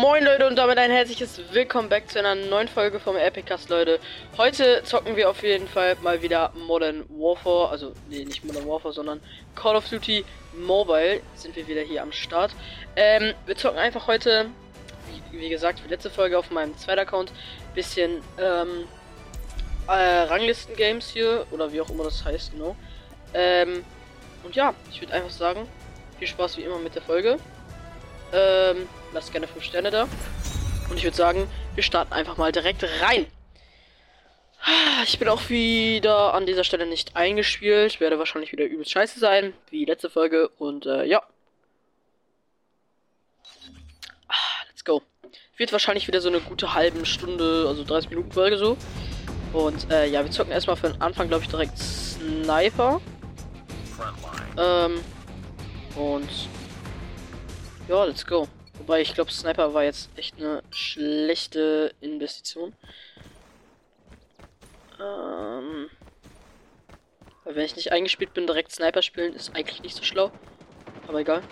Moin Leute und damit ein herzliches Willkommen back zu einer neuen Folge vom Epicast, Leute. Heute zocken wir auf jeden Fall mal wieder Modern Warfare, also nee, nicht Modern Warfare, sondern Call of Duty Mobile sind wir wieder hier am Start. Ähm, wir zocken einfach heute, wie, wie gesagt, wie letzte Folge auf meinem zweiten Account, bisschen ähm, äh, Ranglisten-Games hier, oder wie auch immer das heißt, genau. Ähm, und ja, ich würde einfach sagen, viel Spaß wie immer mit der Folge. Ähm, lasst gerne 5 Sterne da. Und ich würde sagen, wir starten einfach mal direkt rein. Ich bin auch wieder an dieser Stelle nicht eingespielt. Werde wahrscheinlich wieder übelst scheiße sein, wie letzte Folge. Und äh, ja. Ah, let's go. Wird wahrscheinlich wieder so eine gute halbe Stunde, also 30 Minuten Folge so. Und äh, ja, wir zocken erstmal für den Anfang, glaube ich, direkt Sniper. Ähm, und ja, let's go. Wobei ich glaube, Sniper war jetzt echt eine schlechte Investition. Ähm, weil wenn ich nicht eingespielt bin, direkt Sniper spielen, ist eigentlich nicht so schlau. Aber egal.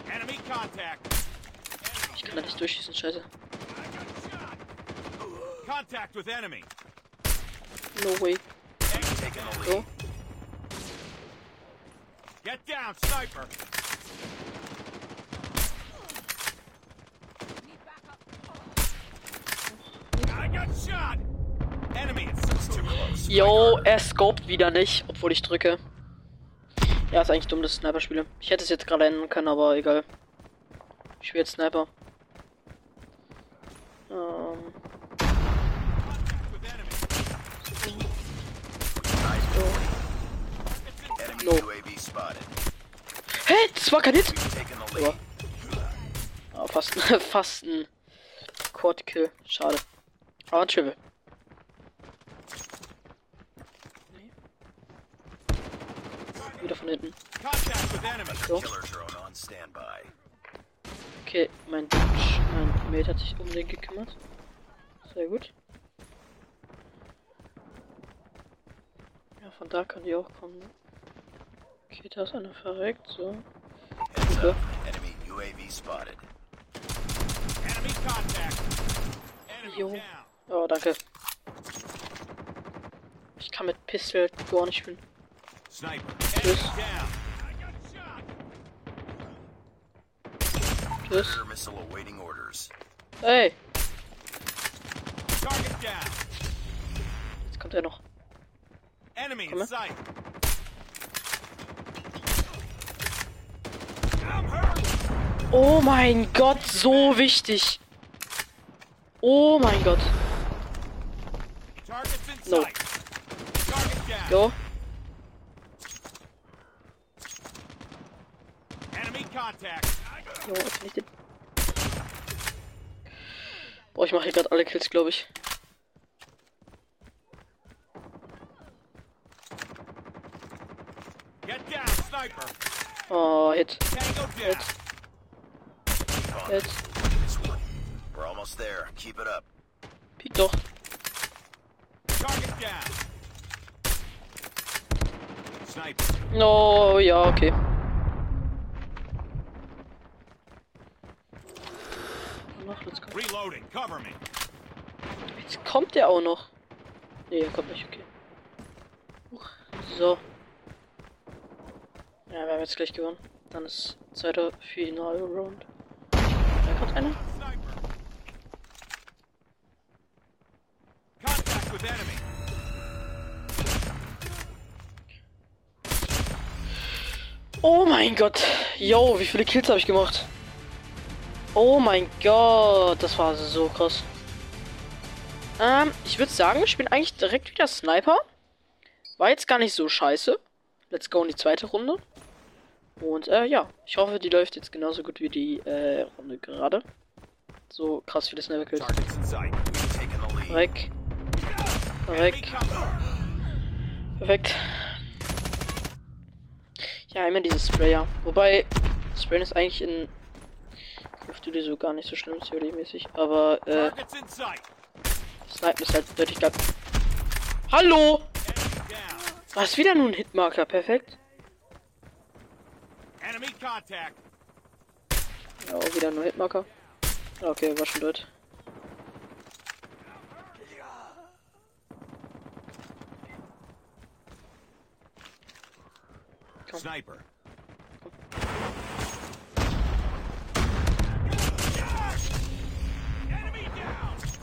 Ich kann da nicht durchschießen, scheiße. No way. So. Get down, sniper! Yo, er scoped wieder nicht, obwohl ich drücke. Ja, ist eigentlich dumm, das Sniper spiele. Ich hätte es jetzt gerade ändern können, aber egal. Ich spiele jetzt Sniper. Ähm. No. Hey, das war kein Hit! Aber. Oh, fast, fast ein Quad-Kill. Schade. Aber ein Triple. Wieder von hinten. So. Okay, mein, mein Mate hat sich um den gekümmert. Sehr gut. Ja, von da kann die auch kommen. Ne? Okay, da ist einer verreckt, so. Okay. Jo. Oh, danke. Ich kann mit Pistol gar nicht spielen. Tschüss. Tschüss. Hey. Jetzt kommt er noch. Komm Oh mein Gott, so wichtig. Oh mein Gott. No. Go. Jo, jetzt nicht den. Boah, ich mache hier gerade alle Kills, glaube ich. Oh, Hit. Hit. Hit. We're almost there. Keep it up. Piek doch. No, ja, okay. Noch, let's go. Reloading, cover me. Jetzt kommt der auch noch. Nee, er kommt nicht, okay. So. Ja, wir haben jetzt gleich gewonnen. Dann ist zweiter Finale Round. Da kommt einer. Oh mein Gott. Yo, wie viele Kills habe ich gemacht? Oh mein Gott, das war so krass. Ähm, ich würde sagen, ich bin eigentlich direkt wieder Sniper. War jetzt gar nicht so scheiße. Let's go in die zweite Runde. Und äh, ja, ich hoffe, die läuft jetzt genauso gut wie die äh, Runde gerade. So krass viele Sniper Kills. Weg. Weg. Perfekt. Ja, immer dieses Sprayer. Wobei, Sprayen ist eigentlich in auf die so gar nicht so schlimm, theoriemäßig, aber äh. Snipen ist halt deutlich gar. Hallo! Was wieder nur ein Hitmarker, perfekt. Ja, auch wieder nur Hitmarker. Ah, okay, war schon dort. Sniper.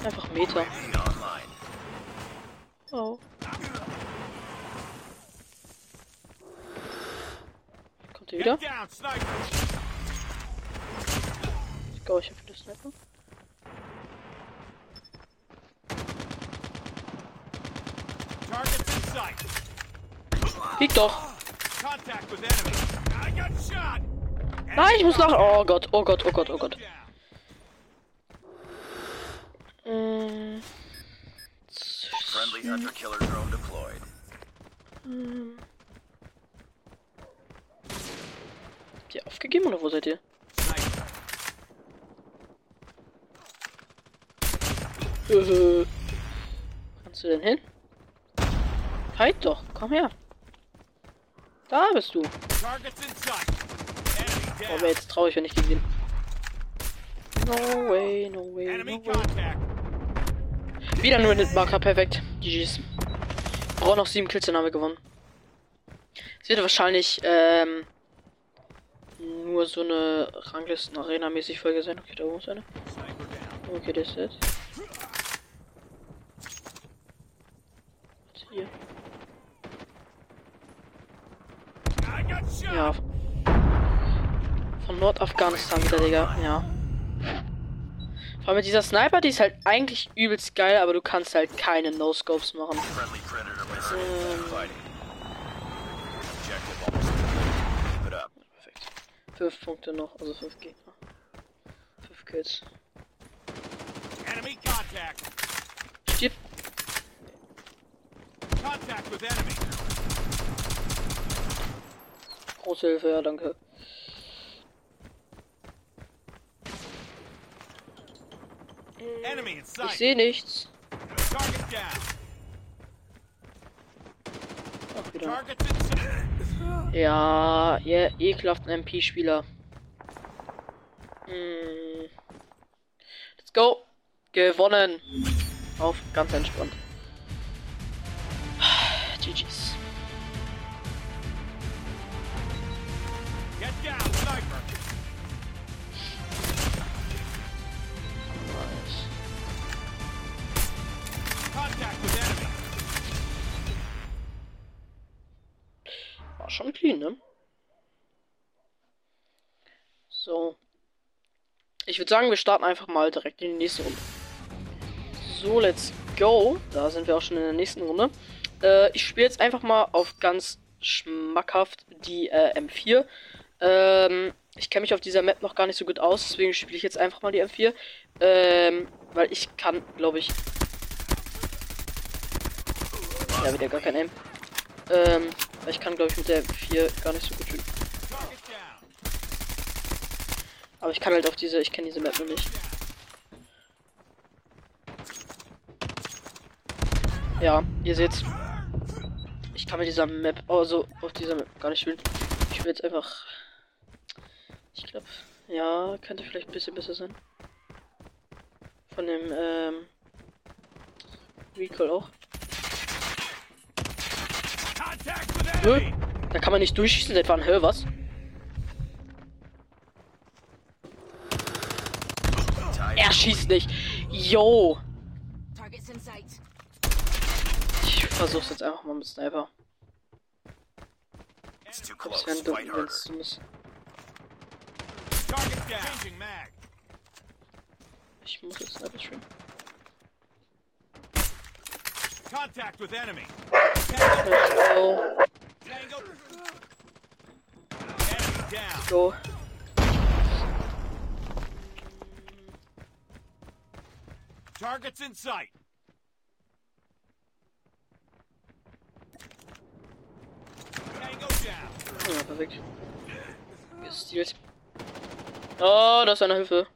Einfach Meter. Oh. Kommt ihr wieder? Ich glaube, ich habe wieder Sniper. Flieg doch! Nein, ich muss nach. Oh Gott, oh Gott, oh Gott, oh Gott. Down. Mm, Friendly deployed. Habt ihr aufgegeben oder wo seid ihr? Äh, Kannst du denn hin? Halt doch, komm her. Da bist du. Aber down. jetzt traue ich, wenn ich gegen den. No way, no way, no way. Wieder nur den Marker, perfekt. GG's. Braucht noch sieben Kills, dann haben wir gewonnen. Es wird wahrscheinlich, ähm, nur so eine Ranglisten-Arena-mäßig Folge sein. Okay, da oben ist eine. Okay, das ist jetzt. Hier? Ja. Von Nordafghanistan wieder, Digga. Ja. Vor allem mit dieser Sniper, die ist halt eigentlich übelst geil, aber du kannst halt keine No-Scopes machen. Perfekt. Fünf Punkte noch, also fünf Gegner. Fünf Kills. Enemy contact. Stirb. Contact with enemy. Große Hilfe, ja, danke. Enemy Ich sehe nichts. Target down. Wieder. Sight. Ja, ihr ekelhaften MP-Spieler. Hm. Let's go. Gewonnen. Auf, ganz entspannt. GG's. Ich würde sagen, wir starten einfach mal direkt in die nächste Runde. So, let's go. Da sind wir auch schon in der nächsten Runde. Äh, ich spiele jetzt einfach mal auf ganz schmackhaft die äh, M4. Ähm, ich kenne mich auf dieser Map noch gar nicht so gut aus, deswegen spiele ich jetzt einfach mal die M4. Ähm, weil ich kann, glaube ich. Ja, wieder gar kein Aim. Ähm, ich kann, glaube ich, mit der M4 gar nicht so gut spielen. Target down. Aber ich kann halt auf diese, ich kenne diese Map noch nicht. Ja, ihr seht's. Ich kann mit dieser Map, also auf dieser Map gar nicht spielen. Ich will jetzt einfach. Ich glaube, ja, könnte vielleicht ein bisschen besser sein. Von dem, ähm. Recall auch. Enemy. Da kann man nicht durchschießen, seit wann? Hä, was? Tie schießt nicht. Yo! Targets in sight. Ich versuch's jetzt einfach mal mit Sniper. Das wäre dumm, Fight wenn harder. es dumm ist. Target down. Changing mag. Ich muss jetzt Sniper streamen. Contact with enemy. Let's go. Go. Targets in sight. Tango down. Ja, perfekt. Gestealt. Oh, das ist eine Hilfe.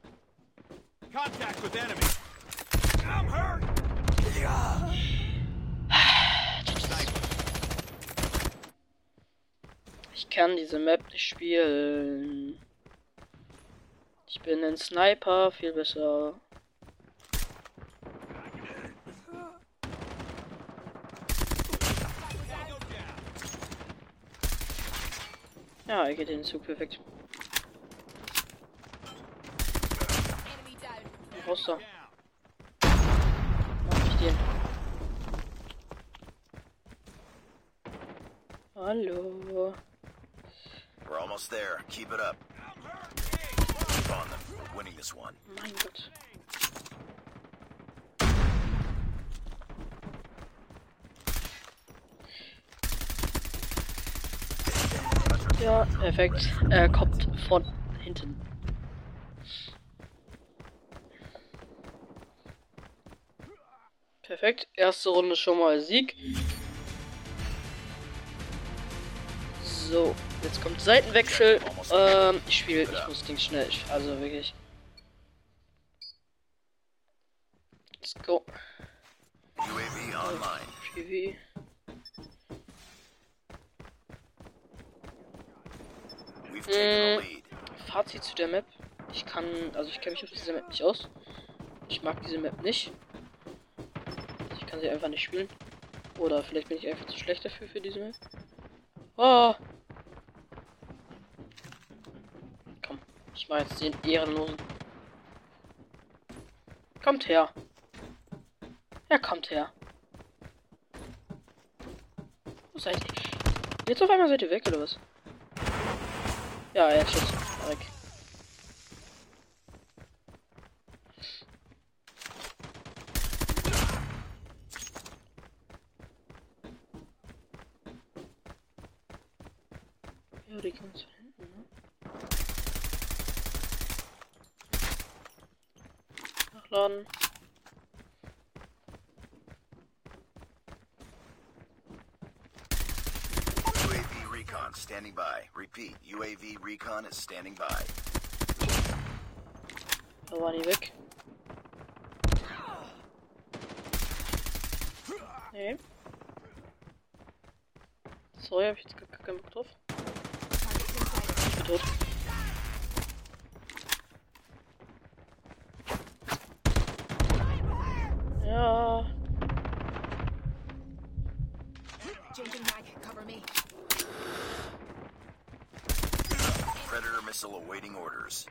Contact with enemy. I'm hurt. Ich kann diese Map nicht spielen. Ich bin ein Sniper, viel besser. Er geht in den Zug perfekt. Enemy down. Raus da. Mach ich dir. Hallo. We're almost there. Keep it up. I'm hurt. Hey, Keep on them. We're winning this one. Mein Gott. Ja, perfekt. Er kommt von hinten. Perfekt. Erste Runde schon mal Sieg. So, jetzt kommt Seitenwechsel. Ähm, ich spiele, ich muss Ding schnell. Ich, also wirklich. Let's go. UAV online. PV. Lead. Fazit zu der Map. Ich kann, also ich kenne mich auf dieser Map nicht aus. Ich mag diese Map nicht. Ich kann sie einfach nicht spielen. Oder vielleicht bin ich einfach zu schlecht dafür für diese Map. Oh. Komm, ich mach jetzt den Ehrenlosen. Kommt her. Ja, kommt her. Wo seid ihr? Jetzt auf einmal seid ihr weg, oder was? Ja, jetzt shit. Weg. Standing by. Repeat. UAV recon is standing by. Die weg. Nee. Sorry, hab ich jetzt keinen Bock drauf. Ich bin tot. Predator missile awaiting orders.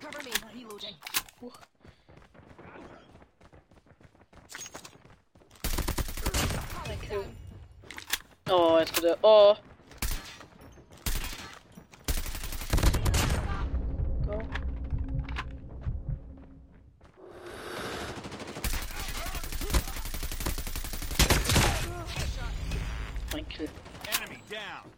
Cover me. Reloading. Huch. Target down. Oh, jetzt wird er. Oh. Go. Mein Kill. Enemy down.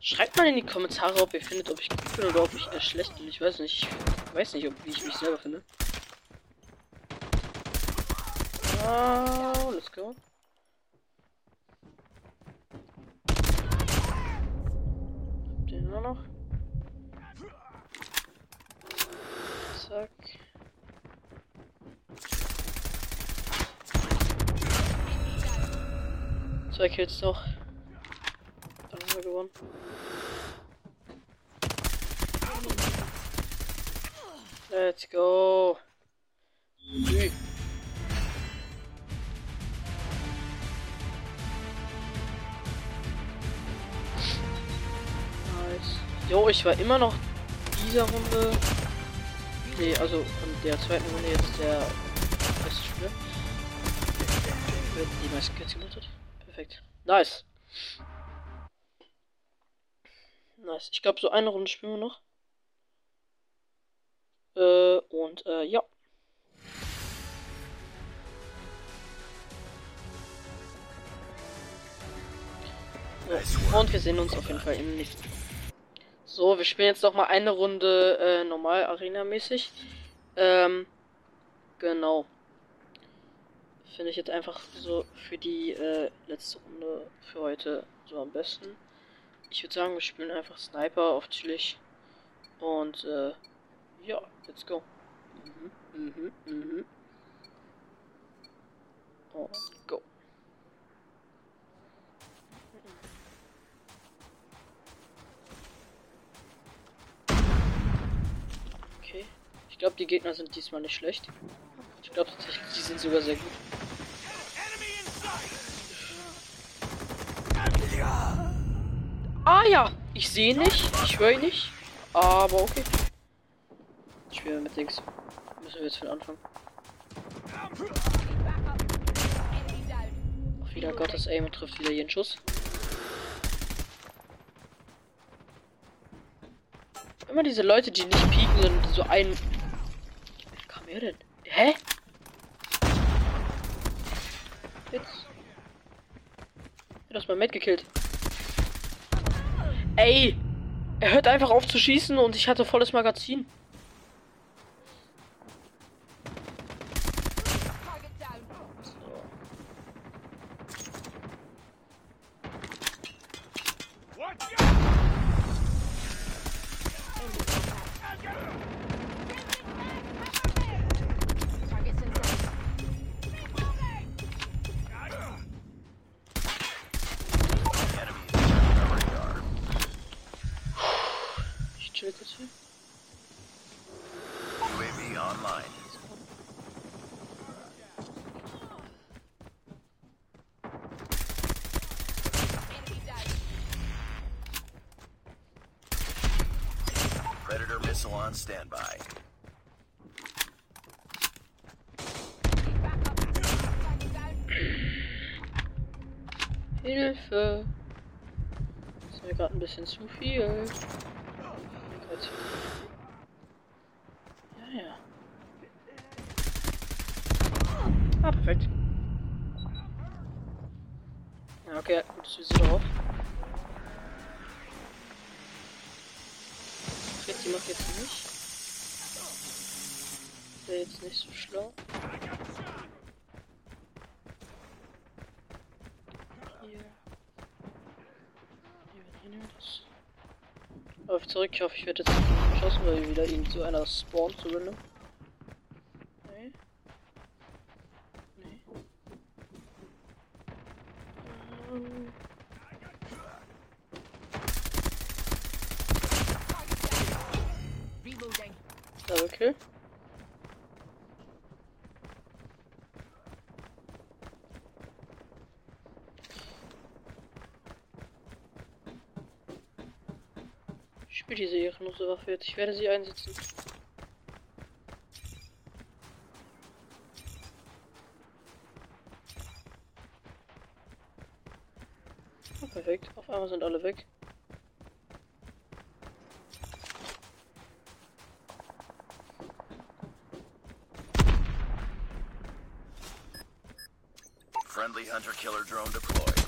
Schreibt mal in die Kommentare, ob ihr findet, ob ich gut bin oder ob ich eher schlecht bin. Ich weiß nicht. Ich weiß nicht, ob, ich mich selber finde. Oh, let's go. Den nur noch. Zack. Zwei Kills noch. Dann haben wir gewonnen. Let's go. Ui. Jo, ich war immer noch dieser Runde. Nee, also von der zweiten Runde jetzt der beste Spieler. Die meisten Kills gemacht hat. Perfekt. Nice. Nice. Ich glaube, so eine Runde spielen wir noch. Äh, und äh, ja. Und wir sehen uns auf jeden Fall im nächsten. So, wir spielen jetzt noch mal eine Runde äh, normal Arena-mäßig. Ähm, genau. Finde ich jetzt einfach so für die äh, letzte Runde für heute so am besten. Ich würde sagen, wir spielen einfach Sniper auf chillig. Und äh, ja, let's go. Mhm, mhm. Und go. Glaube, die Gegner sind diesmal nicht schlecht. Ich glaube tatsächlich, die sind sogar sehr gut. Ah ja, ich sehe nicht, ich höre nicht. Aber okay. Schwer mit Dings. Müssen wir jetzt von Anfang. Auch wieder Gottes Aim und trifft wieder jeden Schuss. Immer diese Leute, die nicht pieken und so ein. Wer er denn? Hä? Jetzt. Er hat das mal mitgekillt. Ey! Er hört einfach auf zu schießen und ich hatte volles Magazin. Missile on standby. Hilfe! Das ist mir gerade ein bisschen zu viel. Gott. Ja, ja. Ah, perfekt. Ja, okay, gutes Visier drauf. Die macht jetzt nicht. Wäre jetzt nicht so schlau. Hier. Hier. Läuft zurück, ich hoffe, ich werde jetzt nicht geschossen, weil wieder ihn zu einer Spawn zu. Nee. Ähm, Reloading. Double Kill. Ich spiele diese ehrenlose Waffe jetzt. Ich werde sie einsetzen. Oh, perfekt. Auf einmal sind alle weg. Friendly hunter killer drone deployed.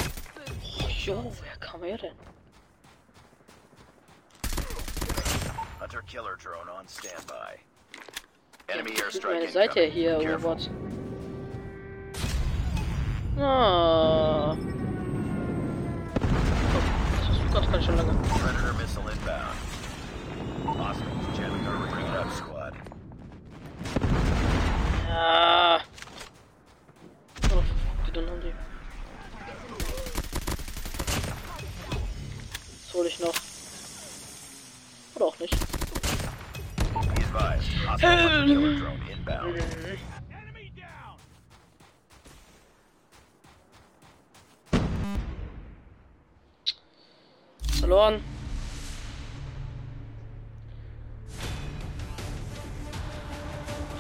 Jo, wer kam er denn? Hunter killer drone on standby. Enemy airstrike meine Seite incoming. hier, Careful. Robot. Ah. Das hast ganz, ganz schön lange. Predator missile inbound. Awesome. Jet, bring it up, squad. Ja. Oh, dann haben die. Das hole ich noch. Verloren.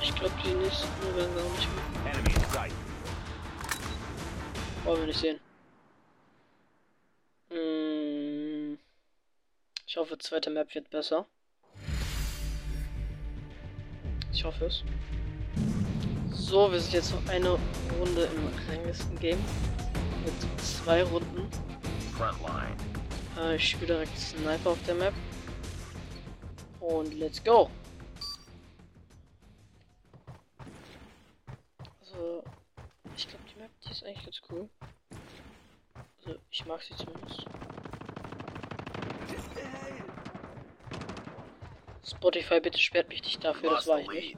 Ich glaube, die nächsten werden wir auch nicht mehr. Wollen wir nicht sehen. Hm. Ich hoffe, zweite Map wird besser. Ich hoffe es. So, wir sind jetzt noch eine Runde im Ranglisten-Game. Mit zwei Runden. Äh, ich spiele direkt Sniper auf der Map. Und let's go. Also, ich glaube, die Map, die ist eigentlich ganz cool. Also, ich mag sie zumindest. Spotify, bitte sperrt mich nicht dafür, das war ich nicht.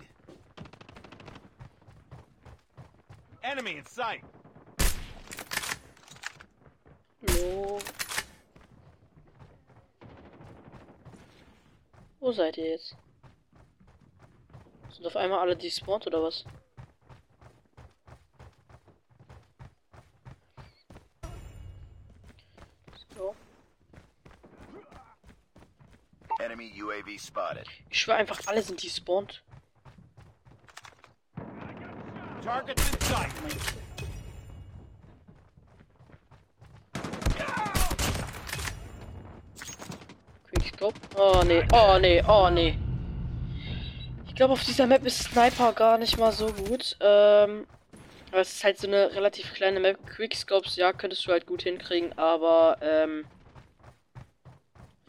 Enemy in sight. No. Wo seid ihr jetzt? Sind auf einmal alle despawned oder was? So. Enemy UAV spotted. Ich schwör einfach, alle sind despawned. Targets in sight. Quickscope. Oh nee, oh nee, oh nee. Ich glaube, auf dieser Map ist Sniper gar nicht mal so gut. Ähm, aber es ist halt so eine relativ kleine Map. Quickscopes, ja, könntest du halt gut hinkriegen, aber, ähm,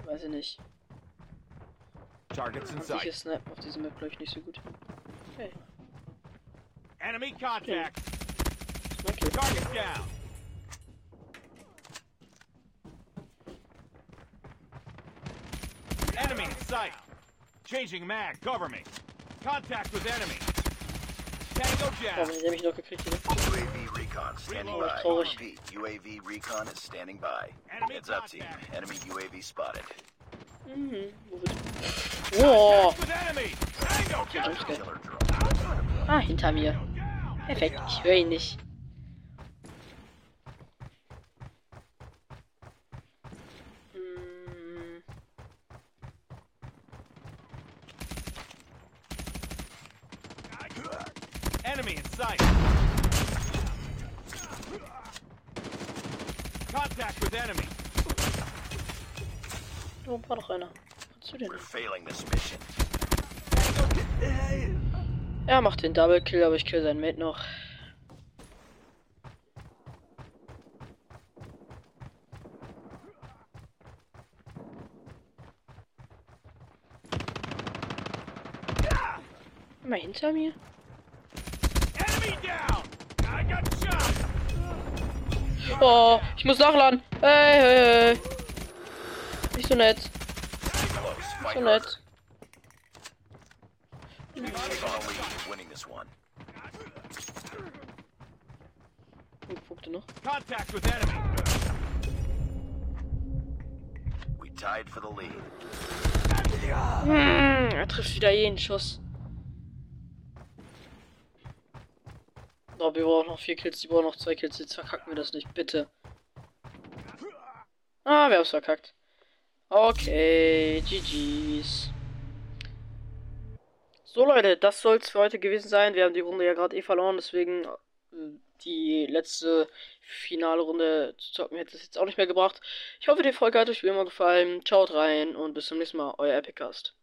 weiß ich nicht. Targets in An sich sight. ist Sniper auf dieser Map, glaube ich, nicht so gut. Okay, Enemy contact. okay. Target down. Enemy in sight. Changing mag. Cover me. Contact with enemy. Tango Oh, down. wenn der noch gekriegt hätte. UAV recon standing Oh, by. traurig. Repeat, UAV recon is standing by. Enemy Heads up, team. Enemy UAV spotted. Mhm, wo wird... Oh! Ah, hinter mir. Perfekt, ich höre ihn nicht. Hm, Enemy in sight. Contact with enemy. Oh, war doch einer. Du denn? We're failing this mission. Er macht den Double Kill, aber ich kill seinen Mate noch. Mal hinter mir? Oh, ich muss nachladen. Hey, hey, hey. Nicht so nett. So nett. One. Oh, guckte noch. Contact with enemy. We tied for the lead. Hm, er trifft wieder jeden Schuss. Oh, wir brauchen noch vier Kills, die brauchen noch zwei Kills. Jetzt verkacken wir das nicht, bitte. Ah, wir haben es verkackt. Okay, GG's. So Leute, das soll es für heute gewesen sein. Wir haben die Runde ja gerade eh verloren, deswegen äh, die letzte finale Runde zu zocken hätte es jetzt auch nicht mehr gebracht. Ich hoffe, die Folge hat euch wie immer gefallen. Schaut rein und bis zum nächsten Mal, euer Epicast.